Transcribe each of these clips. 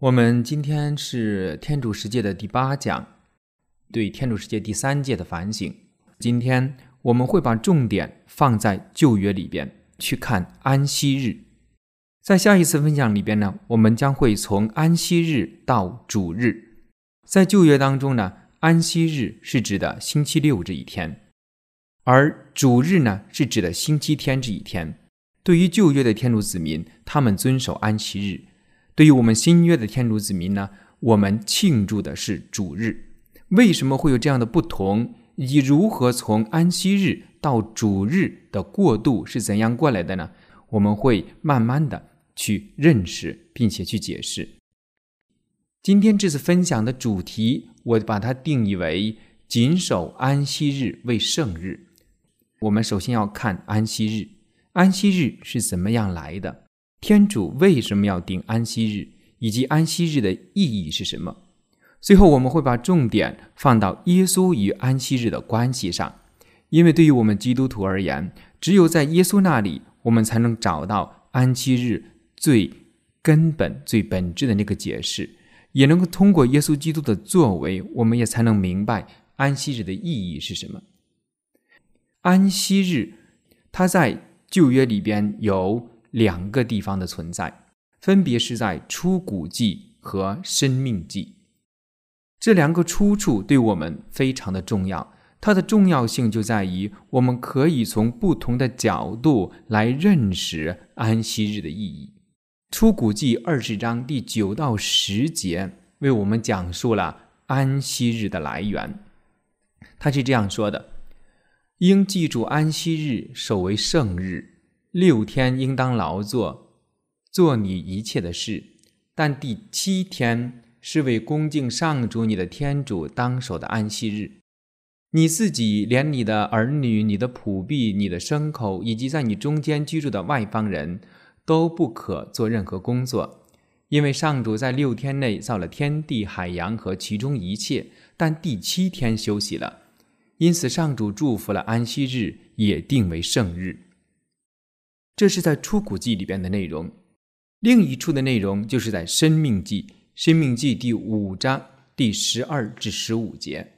我们今天是天主世界的第八讲，对天主世界第三届的反省。今天我们会把重点放在旧约里边去看安息日。在下一次分享里边呢，我们将会从安息日到主日。在旧约当中呢，安息日是指的星期六这一天，而主日呢是指的星期天这一天。对于旧约的天主子民，他们遵守安息日。对于我们新约的天主子民呢，我们庆祝的是主日。为什么会有这样的不同？以及如何从安息日到主日的过渡是怎样过来的呢？我们会慢慢的去认识，并且去解释。今天这次分享的主题，我把它定义为谨守安息日为圣日。我们首先要看安息日，安息日是怎么样来的？天主为什么要定安息日，以及安息日的意义是什么？最后我们会把重点放到耶稣与安息日的关系上，因为对于我们基督徒而言，只有在耶稣那里，我们才能找到安息日最根本、最本质的那个解释，也能够通过耶稣基督的作为，我们也才能明白安息日的意义是什么。安息日，它在旧约里边有。两个地方的存在，分别是在出谷记和生命记。这两个出处对我们非常的重要，它的重要性就在于我们可以从不同的角度来认识安息日的意义。出谷记二十章第九到十节为我们讲述了安息日的来源。他是这样说的：“应记住安息日，守为圣日。”六天应当劳作，做你一切的事，但第七天是为恭敬上主你的天主当守的安息日。你自己连你的儿女、你的仆婢、你的牲口，以及在你中间居住的外邦人都不可做任何工作，因为上主在六天内造了天地、海洋和其中一切，但第七天休息了。因此，上主祝福了安息日，也定为圣日。这是在出谷记里边的内容，另一处的内容就是在生命记，生命记第五章第十二至十五节，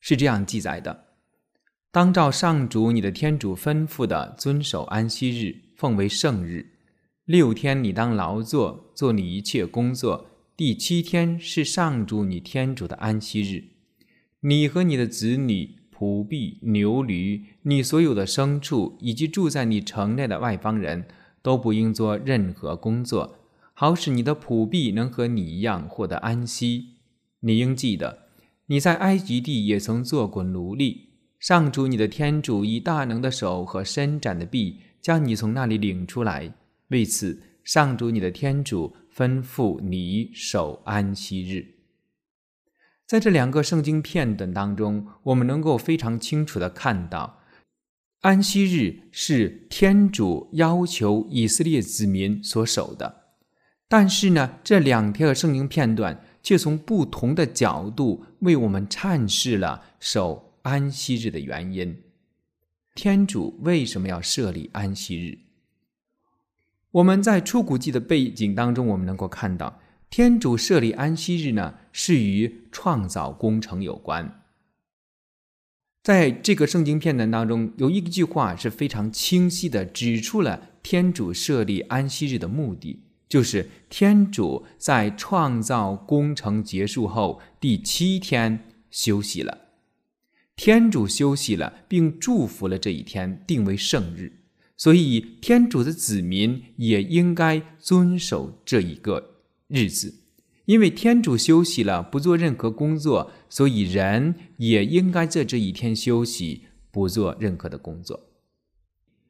是这样记载的：当照上主你的天主吩咐的遵守安息日，奉为圣日。六天你当劳作，做你一切工作；第七天是上主你天主的安息日，你和你的子女。仆婢、牛驴，你所有的牲畜，以及住在你城内的外邦人都不应做任何工作，好使你的仆婢能和你一样获得安息。你应记得，你在埃及地也曾做过奴隶。上主你的天主以大能的手和伸展的臂将你从那里领出来。为此，上主你的天主吩咐你守安息日。在这两个圣经片段当中，我们能够非常清楚的看到，安息日是天主要求以色列子民所守的。但是呢，这两条圣经片段却从不同的角度为我们阐释了守安息日的原因。天主为什么要设立安息日？我们在出谷记的背景当中，我们能够看到。天主设立安息日呢，是与创造工程有关。在这个圣经片段当中，有一句话是非常清晰的指出了天主设立安息日的目的，就是天主在创造工程结束后第七天休息了。天主休息了，并祝福了这一天，定为圣日。所以，天主的子民也应该遵守这一个。日子，因为天主休息了，不做任何工作，所以人也应该在这一天休息，不做任何的工作。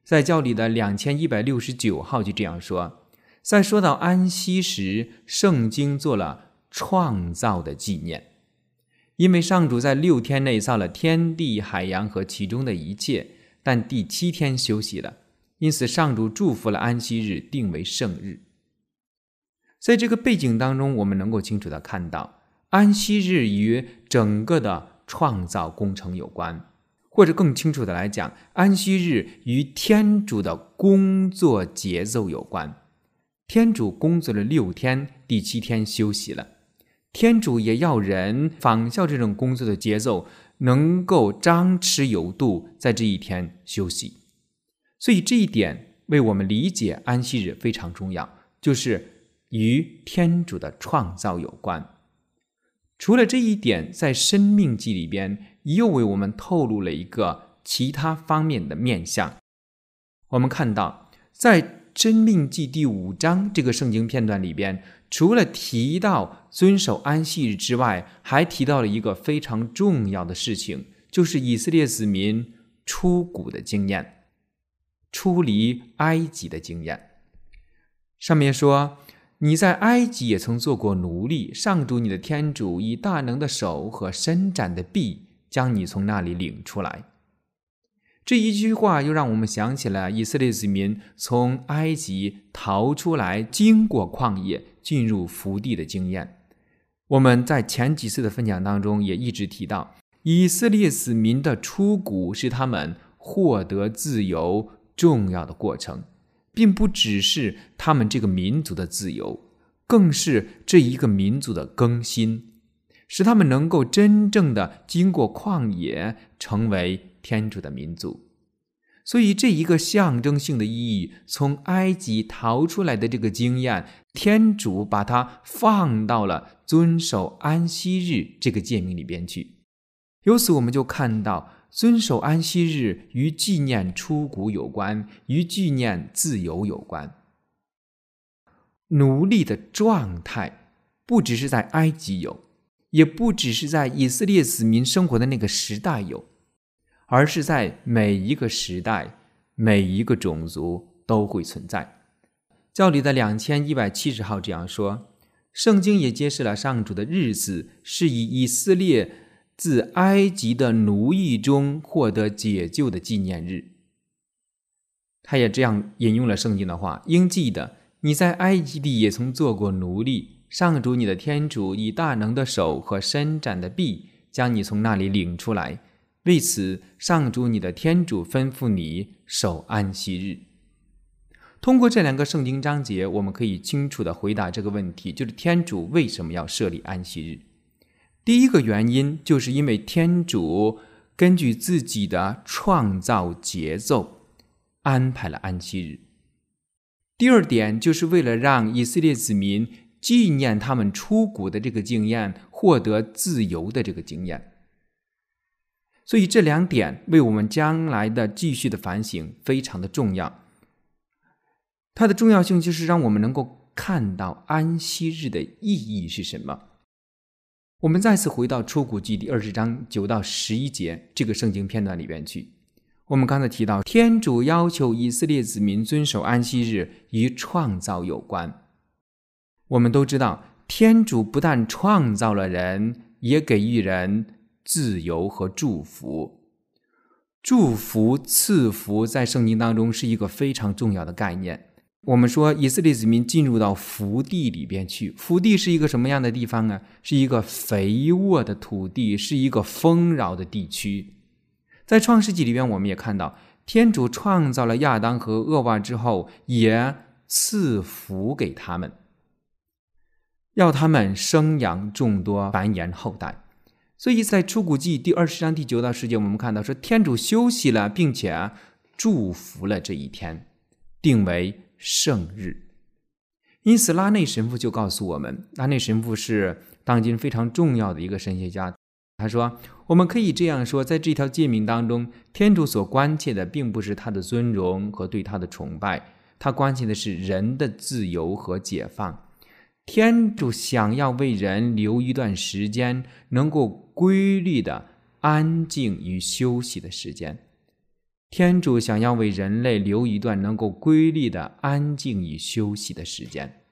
在教里的两千一百六十九号就这样说。在说到安息时，圣经做了创造的纪念，因为上主在六天内造了天地、海洋和其中的一切，但第七天休息了，因此上主祝福了安息日，定为圣日。在这个背景当中，我们能够清楚的看到，安息日与整个的创造工程有关，或者更清楚的来讲，安息日与天主的工作节奏有关。天主工作了六天，第七天休息了。天主也要人仿效这种工作的节奏，能够张弛有度，在这一天休息。所以这一点为我们理解安息日非常重要，就是与天主的创造有关。除了这一点，在《生命记》里边又为我们透露了一个其他方面的面相。我们看到，在《生命记》第五章这个圣经片段里边，除了提到遵守安息日之外，还提到了一个非常重要的事情，就是以色列子民出谷的经验，出离埃及的经验。上面说。你在埃及也曾做过奴隶，上主你的天主以大能的手和伸展的臂将你从那里领出来。这一句话又让我们想起了以色列子民从埃及逃出来，经过旷野进入福地的经验。我们在前几次的分享当中也一直提到，以色列子民的出谷是他们获得自由重要的过程。并不只是他们这个民族的自由，更是这一个民族的更新，使他们能够真正的经过旷野，成为天主的民族。所以，这一个象征性的意义，从埃及逃出来的这个经验，天主把它放到了遵守安息日这个诫命里边去。由此，我们就看到。遵守安息日与纪念出谷有关，与纪念自由有关。奴隶的状态不只是在埃及有，也不只是在以色列子民生活的那个时代有，而是在每一个时代、每一个种族都会存在。教里的两千一百七十号这样说：圣经也揭示了上主的日子是以以色列。自埃及的奴役中获得解救的纪念日，他也这样引用了圣经的话：“应记得，你在埃及地也曾做过奴隶，上主你的天主以大能的手和伸展的臂将你从那里领出来。为此，上主你的天主吩咐你守安息日。”通过这两个圣经章节，我们可以清楚的回答这个问题：就是天主为什么要设立安息日？第一个原因，就是因为天主根据自己的创造节奏安排了安息日。第二点，就是为了让以色列子民纪念他们出谷的这个经验，获得自由的这个经验。所以这两点为我们将来的继续的反省非常的重要。它的重要性就是让我们能够看到安息日的意义是什么。我们再次回到出谷记第二十章九到十一节这个圣经片段里边去。我们刚才提到，天主要求以色列子民遵守安息日，与创造有关。我们都知道，天主不但创造了人，也给予人自由和祝福。祝福、赐福在圣经当中是一个非常重要的概念。我们说，以色列子民进入到福地里边去。福地是一个什么样的地方呢？是一个肥沃的土地，是一个丰饶的地区。在创世纪里边，我们也看到，天主创造了亚当和厄娃之后，也赐福给他们，要他们生养众多，繁衍后代。所以在出谷记第二十章第九到十节，我们看到说，天主休息了，并且祝福了这一天，定为。圣日，因此拉内神父就告诉我们，拉内神父是当今非常重要的一个神学家。他说：“我们可以这样说，在这条诫命当中，天主所关切的并不是他的尊荣和对他的崇拜，他关切的是人的自由和解放。天主想要为人留一段时间，能够规律的安静与休息的时间。”天主想要为人类留一段能够规律的安静与休息的时间，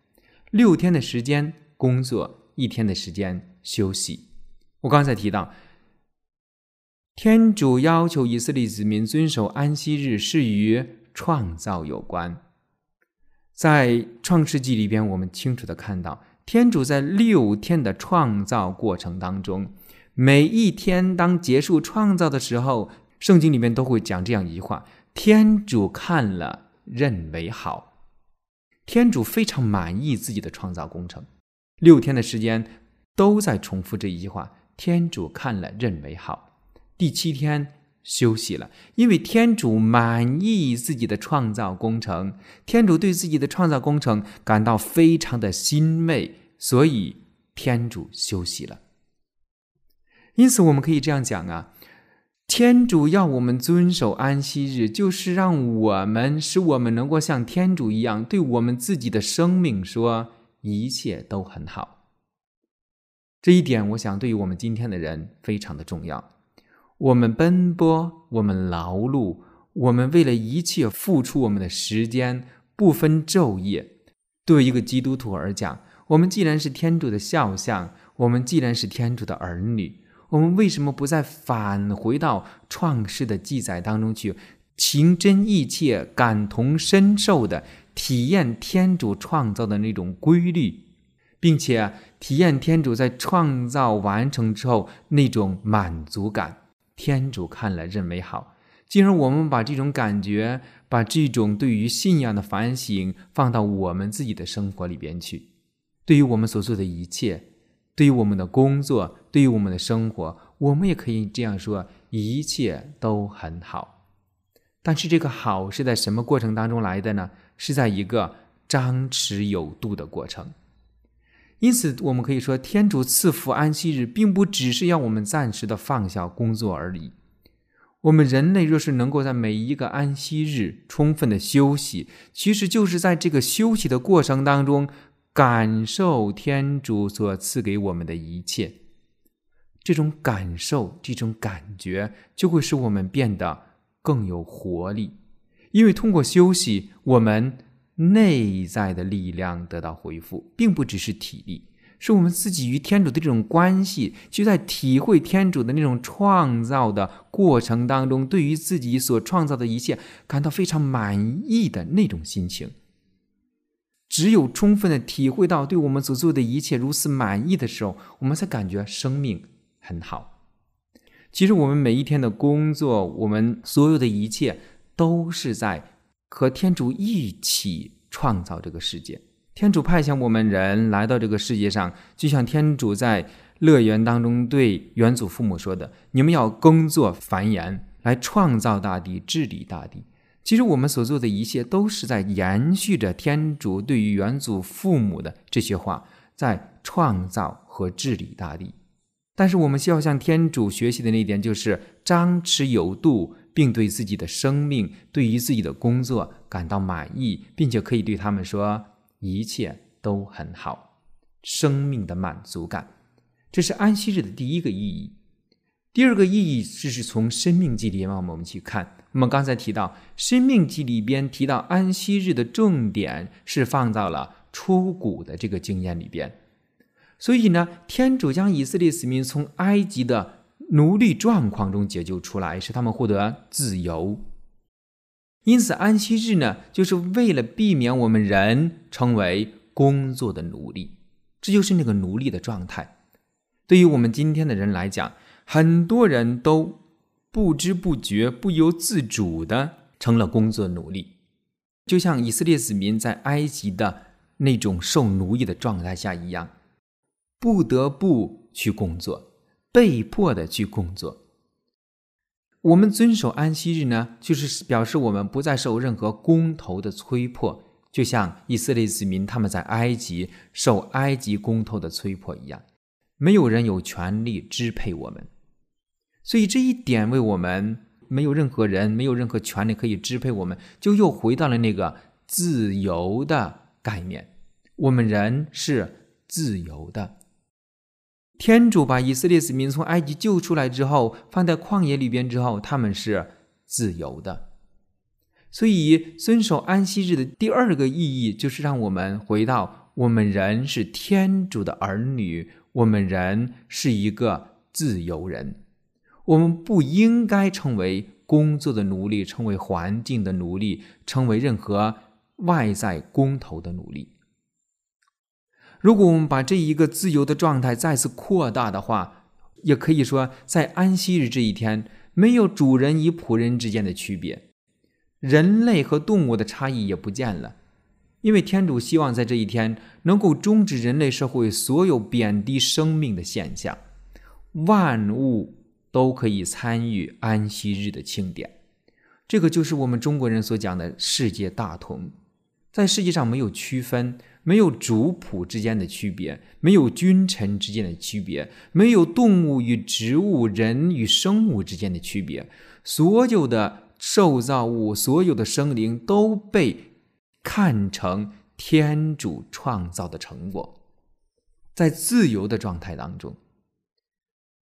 六天的时间工作，一天的时间休息。我刚才提到，天主要求以色列子民遵守安息日，是与创造有关。在创世纪里边，我们清楚的看到，天主在六天的创造过程当中，每一天当结束创造的时候。圣经里面都会讲这样一句话：“天主看了，认为好。”天主非常满意自己的创造工程，六天的时间都在重复这一句话。天主看了认为好，第七天休息了，因为天主满意自己的创造工程，天主对自己的创造工程感到非常的欣慰，所以天主休息了。因此，我们可以这样讲啊。天主要我们遵守安息日，就是让我们使我们能够像天主一样，对我们自己的生命说一切都很好。这一点，我想对于我们今天的人非常的重要。我们奔波，我们劳碌，我们为了一切付出我们的时间，不分昼夜。对一个基督徒而讲，我们既然是天主的肖像，我们既然是天主的儿女。我们为什么不再返回到创世的记载当中去，情真意切、感同身受的体验天主创造的那种规律，并且体验天主在创造完成之后那种满足感？天主看了认为好，进而我们把这种感觉，把这种对于信仰的反省放到我们自己的生活里边去，对于我们所做的一切。对于我们的工作，对于我们的生活，我们也可以这样说：一切都很好。但是这个好是在什么过程当中来的呢？是在一个张弛有度的过程。因此，我们可以说，天主赐福安息日，并不只是要我们暂时的放下工作而已。我们人类若是能够在每一个安息日充分的休息，其实就是在这个休息的过程当中。感受天主所赐给我们的一切，这种感受、这种感觉，就会使我们变得更有活力。因为通过休息，我们内在的力量得到恢复，并不只是体力，是我们自己与天主的这种关系，就在体会天主的那种创造的过程当中，对于自己所创造的一切感到非常满意的那种心情。只有充分的体会到对我们所做的一切如此满意的时候，我们才感觉生命很好。其实我们每一天的工作，我们所有的一切，都是在和天主一起创造这个世界。天主派遣我们人来到这个世界上，就像天主在乐园当中对元祖父母说的：“你们要工作繁衍，来创造大地，治理大地。”其实我们所做的一切都是在延续着天主对于元祖父母的这些话，在创造和治理大地。但是我们需要向天主学习的那一点，就是张弛有度，并对自己的生命、对于自己的工作感到满意，并且可以对他们说一切都很好，生命的满足感。这是安息日的第一个意义。第二个意义就是从《生命记》里面我们去看。我们刚才提到，《生命记》里边提到安息日的重点是放到了出谷的这个经验里边，所以呢，天主将以色列子民从埃及的奴隶状况中解救出来，使他们获得自由。因此，安息日呢，就是为了避免我们人成为工作的奴隶，这就是那个奴隶的状态。对于我们今天的人来讲，很多人都。不知不觉、不由自主的成了工作奴隶，就像以色列子民在埃及的那种受奴役的状态下一样，不得不去工作，被迫的去工作。我们遵守安息日呢，就是表示我们不再受任何工头的催迫，就像以色列子民他们在埃及受埃及工头的催迫一样，没有人有权利支配我们。所以这一点为我们没有任何人没有任何权利可以支配我们，就又回到了那个自由的概念。我们人是自由的。天主把以色列子民从埃及救出来之后，放在旷野里边之后，他们是自由的。所以遵守安息日的第二个意义，就是让我们回到我们人是天主的儿女，我们人是一个自由人。我们不应该成为工作的奴隶，成为环境的奴隶，成为任何外在工头的奴隶。如果我们把这一个自由的状态再次扩大的话，也可以说，在安息日这一天，没有主人与仆人之间的区别，人类和动物的差异也不见了，因为天主希望在这一天能够终止人类社会所有贬低生命的现象，万物都可以参与安息日的庆典。这个就是我们中国人所讲的世界大同，在世界上没有区分，没有主仆之间的区别，没有君臣之间的区别，没有动物与植物、人与生物之间的区别，所有的受造物、所有的生灵都被。看成天主创造的成果，在自由的状态当中，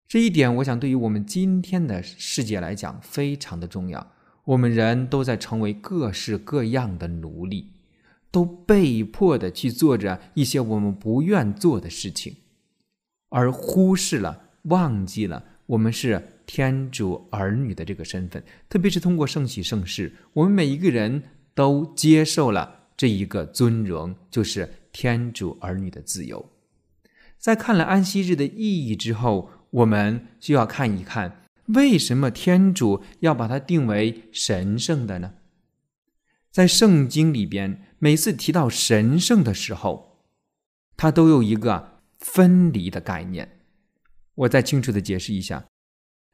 这一点我想对于我们今天的世界来讲非常的重要。我们人都在成为各式各样的奴隶，都被迫的去做着一些我们不愿做的事情，而忽视了、忘记了我们是天主儿女的这个身份。特别是通过圣喜圣事，我们每一个人。都接受了这一个尊荣，就是天主儿女的自由。在看了安息日的意义之后，我们就要看一看，为什么天主要把它定为神圣的呢？在圣经里边，每次提到神圣的时候，它都有一个分离的概念。我再清楚的解释一下。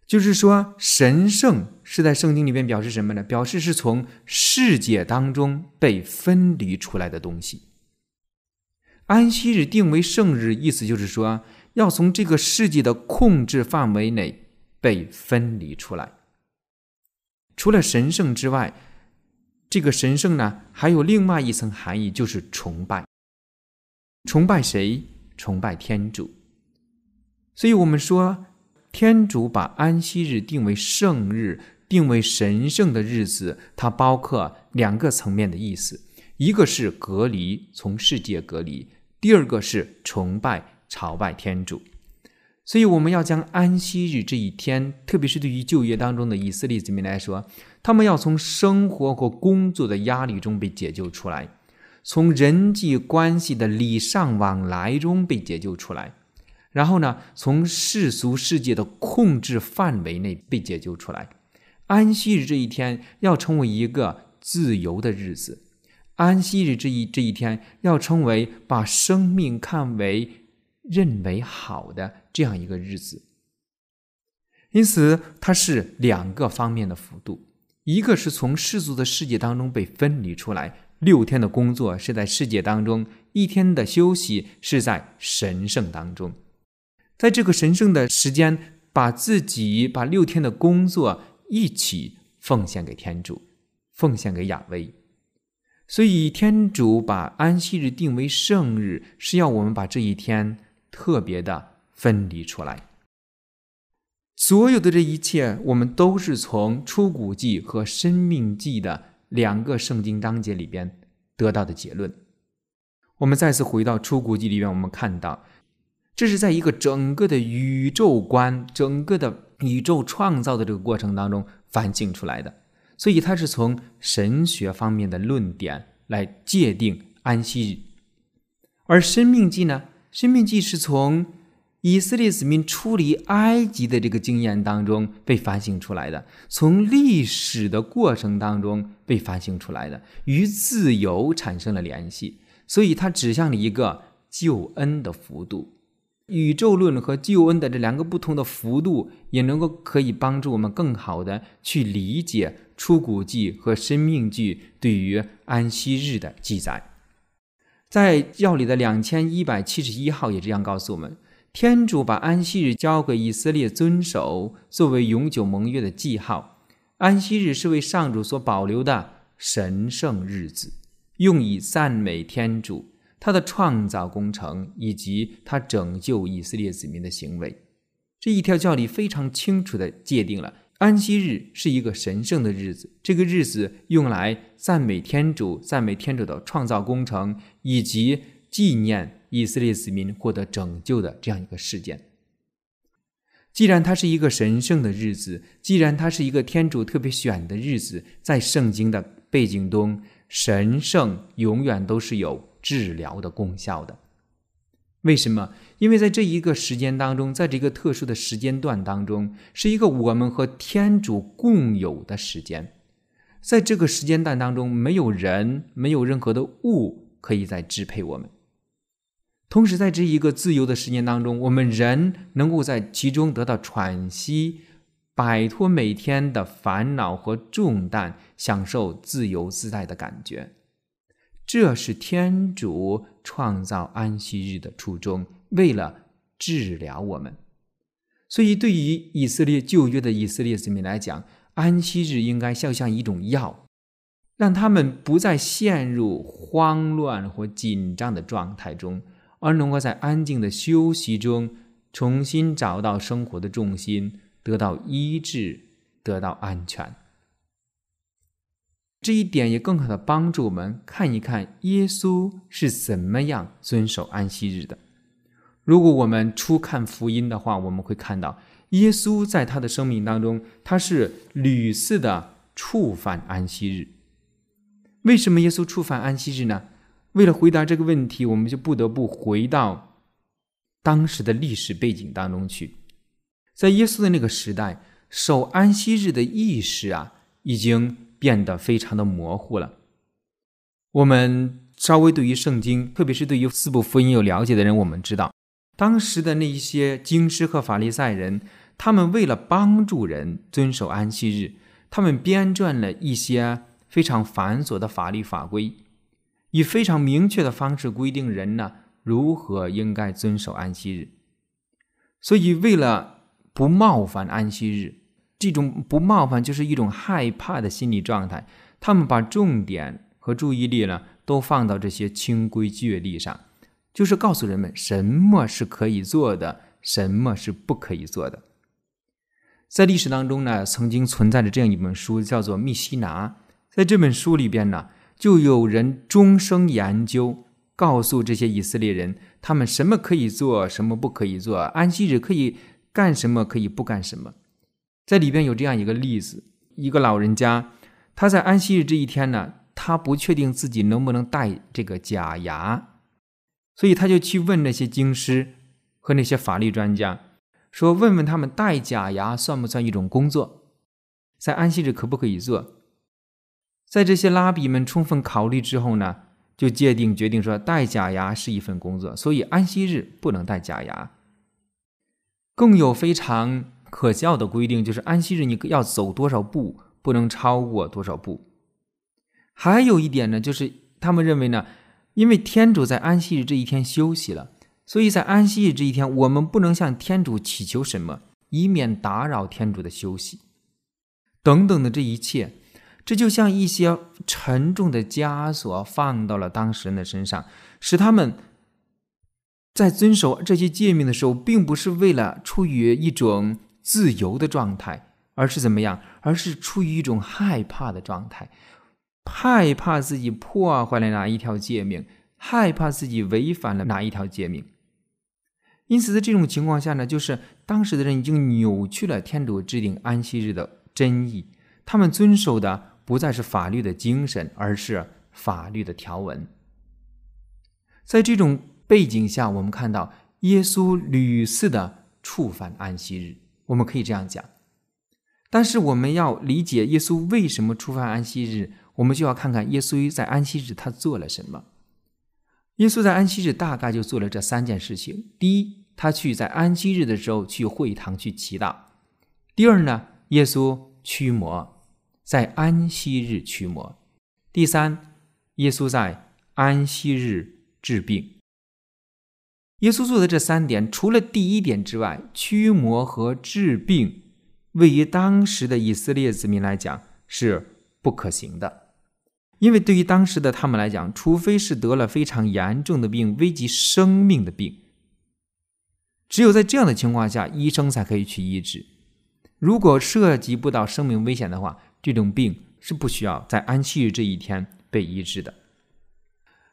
就是说，神圣是在圣经里边表示什么呢？表示是从世界当中被分离出来的东西。安息日定为圣日，意思就是说，要从这个世界的控制范围内被分离出来。除了神圣之外，这个神圣呢，还有另外一层含义，就是崇拜。崇拜谁？崇拜天主。所以我们说。天主把安息日定为圣日，定为神圣的日子，它包括两个层面的意思：一个是隔离，从世界隔离；第二个是崇拜、朝拜天主。所以，我们要将安息日这一天，特别是对于就业当中的以色列子民来说，他们要从生活和工作的压力中被解救出来，从人际关系的礼尚往来中被解救出来。然后呢，从世俗世界的控制范围内被解救出来。安息日这一天要成为一个自由的日子，安息日这一这一天要成为把生命看为认为好的这样一个日子。因此，它是两个方面的幅度：一个是从世俗的世界当中被分离出来，六天的工作是在世界当中，一天的休息是在神圣当中。在这个神圣的时间，把自己把六天的工作一起奉献给天主，奉献给亚威。所以天主把安息日定为圣日，是要我们把这一天特别的分离出来。所有的这一切，我们都是从出谷记和生命记的两个圣经章节里边得到的结论。我们再次回到出谷记里边，我们看到。这是在一个整个的宇宙观、整个的宇宙创造的这个过程当中反省出来的，所以它是从神学方面的论点来界定安息日。而《生命记》呢，《生命记》是从以色列子民出离埃及的这个经验当中被反省出来的，从历史的过程当中被反省出来的，与自由产生了联系，所以它指向了一个救恩的幅度。宇宙论和救恩的这两个不同的幅度，也能够可以帮助我们更好的去理解出谷记和生命记对于安息日的记载。在教里的两千一百七十一号也这样告诉我们：天主把安息日交给以色列遵守，作为永久盟约的记号。安息日是为上主所保留的神圣日子，用以赞美天主。他的创造工程以及他拯救以色列子民的行为，这一条教理非常清楚地界定了安息日是一个神圣的日子。这个日子用来赞美天主、赞美天主的创造工程，以及纪念以色列子民获得拯救的这样一个事件。既然它是一个神圣的日子，既然它是一个天主特别选的日子，在圣经的背景中，神圣永远都是有。治疗的功效的，为什么？因为在这一个时间当中，在这个特殊的时间段当中，是一个我们和天主共有的时间，在这个时间段当中，没有人，没有任何的物可以再支配我们。同时，在这一个自由的时间当中，我们人能够在其中得到喘息，摆脱每天的烦恼和重担，享受自由自在的感觉。这是天主创造安息日的初衷，为了治疗我们。所以，对于以色列旧约的以色列子民来讲，安息日应该像像一种药，让他们不再陷入慌乱或紧张的状态中。而能够在安静的休息中重新找到生活的重心，得到医治，得到安全。这一点也更好的帮助我们看一看耶稣是怎么样遵守安息日的。如果我们初看福音的话，我们会看到耶稣在他的生命当中，他是屡次的触犯安息日。为什么耶稣触犯安息日呢？为了回答这个问题，我们就不得不回到当时的历史背景当中去。在耶稣的那个时代，守安息日的意识啊，已经变得非常的模糊了。我们稍微对于圣经，特别是对于四部福音有了解的人，我们知道，当时的那一些经师和法利赛人，他们为了帮助人遵守安息日，他们编撰了一些非常繁琐的法律法规。以非常明确的方式规定人呢如何应该遵守安息日，所以为了不冒犯安息日，这种不冒犯就是一种害怕的心理状态。他们把重点和注意力呢都放到这些清规戒律上，就是告诉人们什么是可以做的，什么是不可以做的。在历史当中呢，曾经存在着这样一本书，叫做《密西拿》。在这本书里边呢。就有人终生研究，告诉这些以色列人，他们什么可以做，什么不可以做，安息日可以干什么，可以不干什么。在里边有这样一个例子：一个老人家，他在安息日这一天呢，他不确定自己能不能戴这个假牙，所以他就去问那些经师和那些法律专家，说：“问问他们戴假牙算不算一种工作，在安息日可不可以做？”在这些拉比们充分考虑之后呢，就界定决定说，戴假牙是一份工作，所以安息日不能戴假牙。更有非常可笑的规定，就是安息日你要走多少步，不能超过多少步。还有一点呢，就是他们认为呢，因为天主在安息日这一天休息了，所以在安息日这一天，我们不能向天主祈求什么，以免打扰天主的休息，等等的这一切。这就像一些沉重的枷锁放到了当事人的身上，使他们在遵守这些诫命的时候，并不是为了出于一种自由的状态，而是怎么样？而是处于一种害怕的状态，害怕自己破坏了哪一条诫命，害怕自己违反了哪一条诫命。因此，在这种情况下呢，就是当时的人已经扭曲了天主制定安息日的真意，他们遵守的。不再是法律的精神，而是法律的条文。在这种背景下，我们看到耶稣屡次的触犯安息日，我们可以这样讲。但是，我们要理解耶稣为什么触犯安息日，我们就要看看耶稣在安息日他做了什么。耶稣在安息日大概就做了这三件事情：第一，他去在安息日的时候去会堂去祈祷；第二呢，耶稣驱魔。在安息日驱魔。第三，耶稣在安息日治病。耶稣做的这三点，除了第一点之外，驱魔和治病，位于当时的以色列子民来讲是不可行的，因为对于当时的他们来讲，除非是得了非常严重的病，危及生命的病，只有在这样的情况下，医生才可以去医治。如果涉及不到生命危险的话，这种病是不需要在安息日这一天被医治的。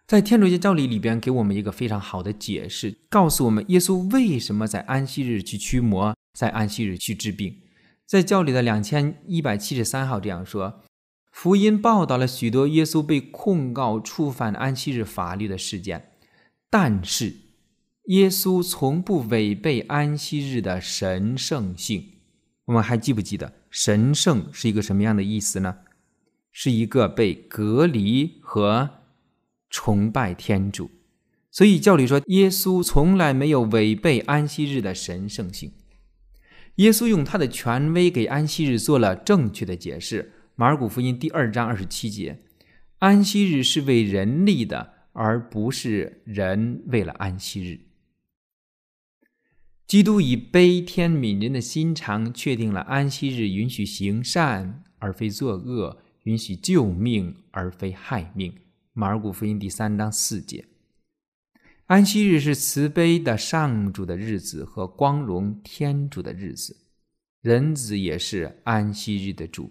在天主教教理里边，给我们一个非常好的解释，告诉我们耶稣为什么在安息日去驱魔，在安息日去治病。在教理的两千一百七十三号这样说：福音报道了许多耶稣被控告触犯安息日法律的事件，但是耶稣从不违背安息日的神圣性。我们还记不记得？神圣是一个什么样的意思呢？是一个被隔离和崇拜天主。所以教理说，耶稣从来没有违背安息日的神圣性。耶稣用他的权威给安息日做了正确的解释。马尔谷福音第二章二十七节：安息日是为人立的，而不是人为了安息日。基督以悲天悯人的心肠确定了安息日允许行善而非作恶，允许救命而非害命。马尔谷福音第三章四节。安息日是慈悲的上主的日子和光荣天主的日子，人子也是安息日的主。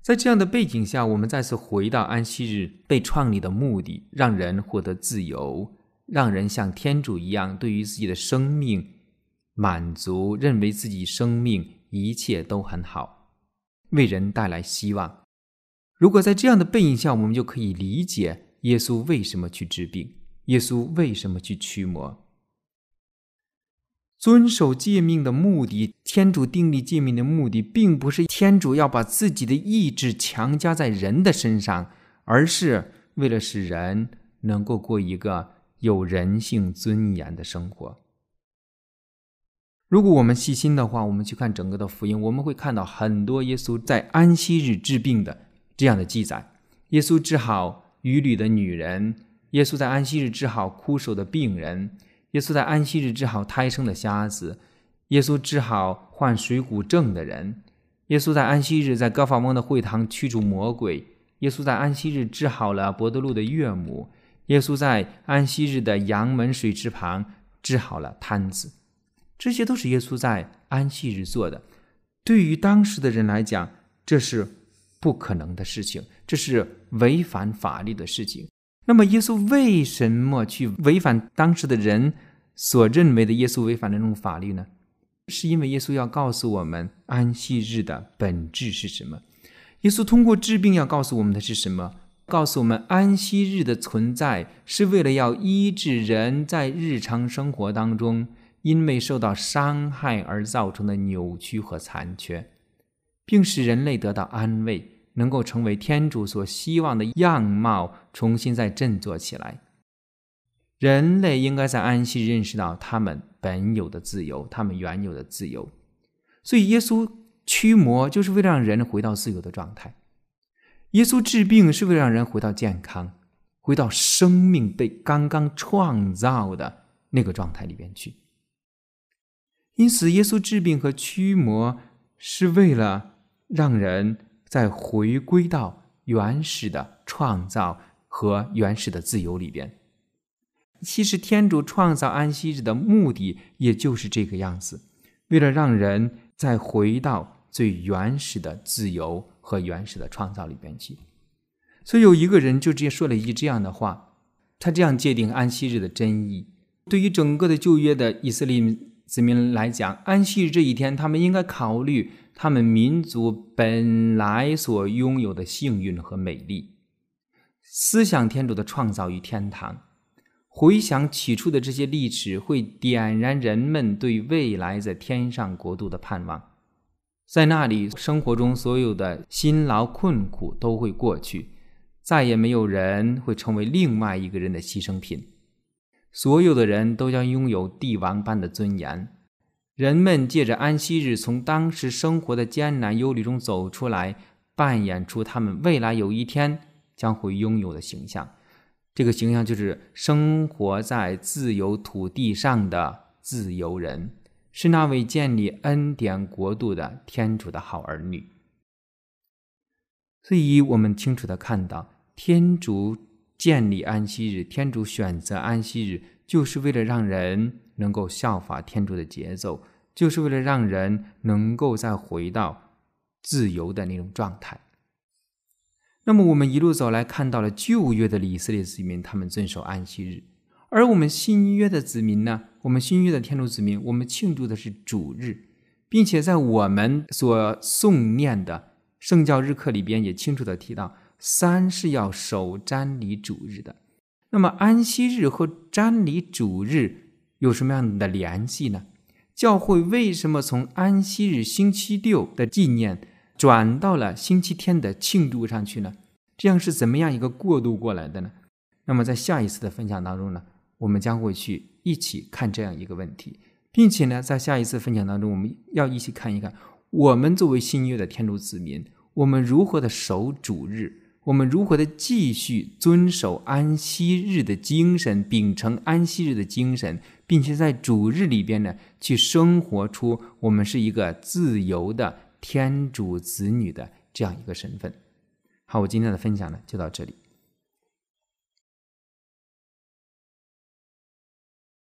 在这样的背景下，我们再次回到安息日被创立的目的，让人获得自由。让人像天主一样，对于自己的生命满足，认为自己生命一切都很好，为人带来希望。如果在这样的背景下，我们就可以理解耶稣为什么去治病，耶稣为什么去驱魔。遵守诫命的目的，天主订立诫命的目的，并不是天主要把自己的意志强加在人的身上，而是为了使人能够过一个。有人性尊严的生活。如果我们细心的话，我们去看整个的福音，我们会看到很多耶稣在安息日治病的这样的记载。耶稣治好渔女的女人，耶稣在安息日治好枯手的病人，耶稣在安息日治好胎生的瞎子，耶稣治好患水谷症的人，耶稣在安息日在高法翁的会堂驱逐魔鬼，耶稣在安息日治好了伯德禄的岳母。耶稣在安息日的阳门水池旁治好了瘫子，这些都是耶稣在安息日做的。对于当时的人来讲，这是不可能的事情，这是违反法律的事情。那么，耶稣为什么去违反当时的人所认为的耶稣违反的那种法律呢？是因为耶稣要告诉我们安息日的本质是什么？耶稣通过治病要告诉我们的是什么？告诉我们，安息日的存在是为了要医治人在日常生活当中因为受到伤害而造成的扭曲和残缺，并使人类得到安慰，能够成为天主所希望的样貌，重新再振作起来。人类应该在安息认识到他们本有的自由，他们原有的自由。所以，耶稣驱魔就是为了让人回到自由的状态。耶稣治病是为了让人回到健康，回到生命被刚刚创造的那个状态里边去。因此，耶稣治病和驱魔是为了让人再回归到原始的创造和原始的自由里边。其实，天主创造安息日的目的也就是这个样子，为了让人再回到最原始的自由。和原始的创造里边去，所以有一个人就直接说了一句这样的话，他这样界定安息日的真意。对于整个的旧约的以色列子民来讲，安息日这一天，他们应该考虑他们民族本来所拥有的幸运和美丽，思想天主的创造与天堂，回想起初的这些历史，会点燃人们对未来在天上国度的盼望。在那里，生活中所有的辛劳困苦都会过去，再也没有人会成为另外一个人的牺牲品。所有的人都将拥有帝王般的尊严。人们借着安息日，从当时生活的艰难忧虑中走出来，扮演出他们未来有一天将会拥有的形象。这个形象就是生活在自由土地上的自由人。是那位建立恩典国度的天主的好儿女，所以我们清楚的看到，天主建立安息日，天主选择安息日，就是为了让人能够效法天主的节奏，就是为了让人能够再回到自由的那种状态。那么，我们一路走来看到了旧约的以色列子民，他们遵守安息日。而我们新约的子民呢？我们新约的天主子民，我们庆祝的是主日，并且在我们所诵念的圣教日课里边也清楚的提到，三是要守瞻礼主日的。那么安息日和瞻礼主日有什么样的联系呢？教会为什么从安息日星期六的纪念转到了星期天的庆祝上去呢？这样是怎么样一个过渡过来的呢？那么在下一次的分享当中呢，我们将会去一起看这样一个问题，并且呢，在下一次分享当中，我们要一起看一看，我们作为新约的天主子民，我们如何的守主日，我们如何的继续遵守安息日的精神，秉承安息日的精神，并且在主日里边呢，去生活出我们是一个自由的天主子女的这样一个身份。好，我今天的分享呢，就到这里。